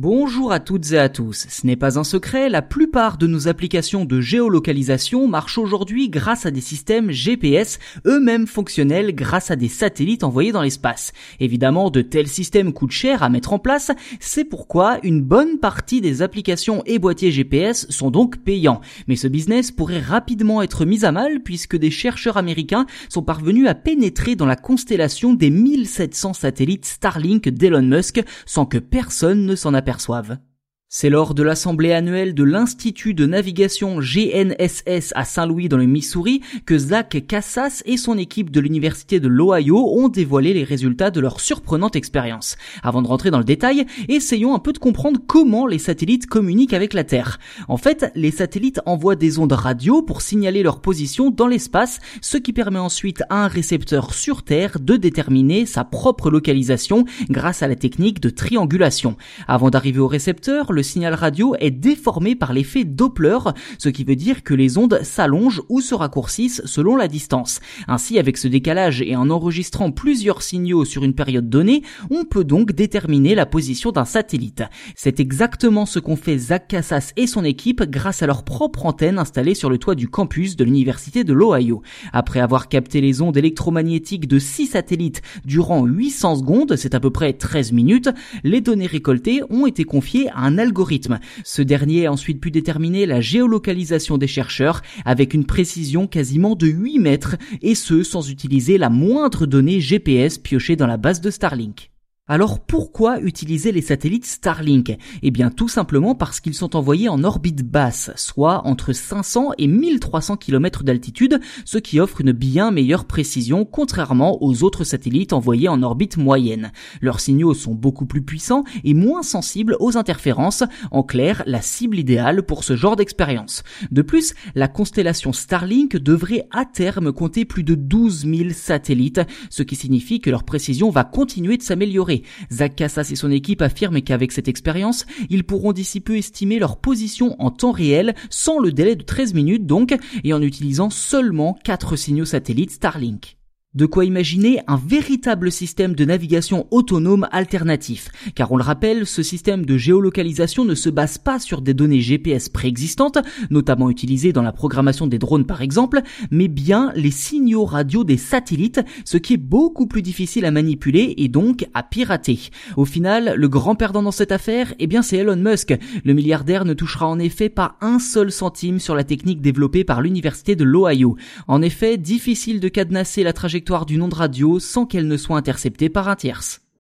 Bonjour à toutes et à tous. Ce n'est pas un secret, la plupart de nos applications de géolocalisation marchent aujourd'hui grâce à des systèmes GPS, eux-mêmes fonctionnels grâce à des satellites envoyés dans l'espace. Évidemment, de tels systèmes coûtent cher à mettre en place, c'est pourquoi une bonne partie des applications et boîtiers GPS sont donc payants. Mais ce business pourrait rapidement être mis à mal puisque des chercheurs américains sont parvenus à pénétrer dans la constellation des 1700 satellites Starlink d'Elon Musk sans que personne ne s'en aperçoivent. C'est lors de l'assemblée annuelle de l'Institut de navigation GNSS à Saint-Louis dans le Missouri que Zach Cassas et son équipe de l'université de l'Ohio ont dévoilé les résultats de leur surprenante expérience. Avant de rentrer dans le détail, essayons un peu de comprendre comment les satellites communiquent avec la Terre. En fait, les satellites envoient des ondes radio pour signaler leur position dans l'espace, ce qui permet ensuite à un récepteur sur Terre de déterminer sa propre localisation grâce à la technique de triangulation. Avant d'arriver au récepteur, le signal radio est déformé par l'effet Doppler, ce qui veut dire que les ondes s'allongent ou se raccourcissent selon la distance. Ainsi, avec ce décalage et en enregistrant plusieurs signaux sur une période donnée, on peut donc déterminer la position d'un satellite. C'est exactement ce qu'ont fait Zach Cassas et son équipe grâce à leur propre antenne installée sur le toit du campus de l'université de l'Ohio. Après avoir capté les ondes électromagnétiques de 6 satellites durant 800 secondes, c'est à peu près 13 minutes, les données récoltées ont été confiées à un Ce dernier a ensuite pu déterminer la géolocalisation des chercheurs avec une précision quasiment de 8 mètres et ce sans utiliser la moindre donnée GPS piochée dans la base de Starlink. Alors pourquoi utiliser les satellites Starlink? Eh bien tout simplement parce qu'ils sont envoyés en orbite basse, soit entre 500 et 1300 km d'altitude, ce qui offre une bien meilleure précision contrairement aux autres satellites envoyés en orbite moyenne. Leurs signaux sont beaucoup plus puissants et moins sensibles aux interférences, en clair la cible idéale pour ce genre d'expérience. De plus, la constellation Starlink devrait à terme compter plus de 12 000 satellites, ce qui signifie que leur précision va continuer de s'améliorer Zach Cassas et son équipe affirment qu'avec cette expérience, ils pourront d'ici peu estimer leur position en temps réel sans le délai de 13 minutes donc et en utilisant seulement 4 signaux satellites Starlink. De quoi imaginer un véritable système de navigation autonome alternatif. Car on le rappelle, ce système de géolocalisation ne se base pas sur des données GPS préexistantes, notamment utilisées dans la programmation des drones par exemple, mais bien les signaux radio des satellites, ce qui est beaucoup plus difficile à manipuler et donc à pirater. Au final, le grand perdant dans cette affaire, eh bien c'est Elon Musk. Le milliardaire ne touchera en effet pas un seul centime sur la technique développée par l'université de l'Ohio. En effet, difficile de cadenasser la trajectoire du nom de radio sans qu'elle ne soit interceptée par un tierce.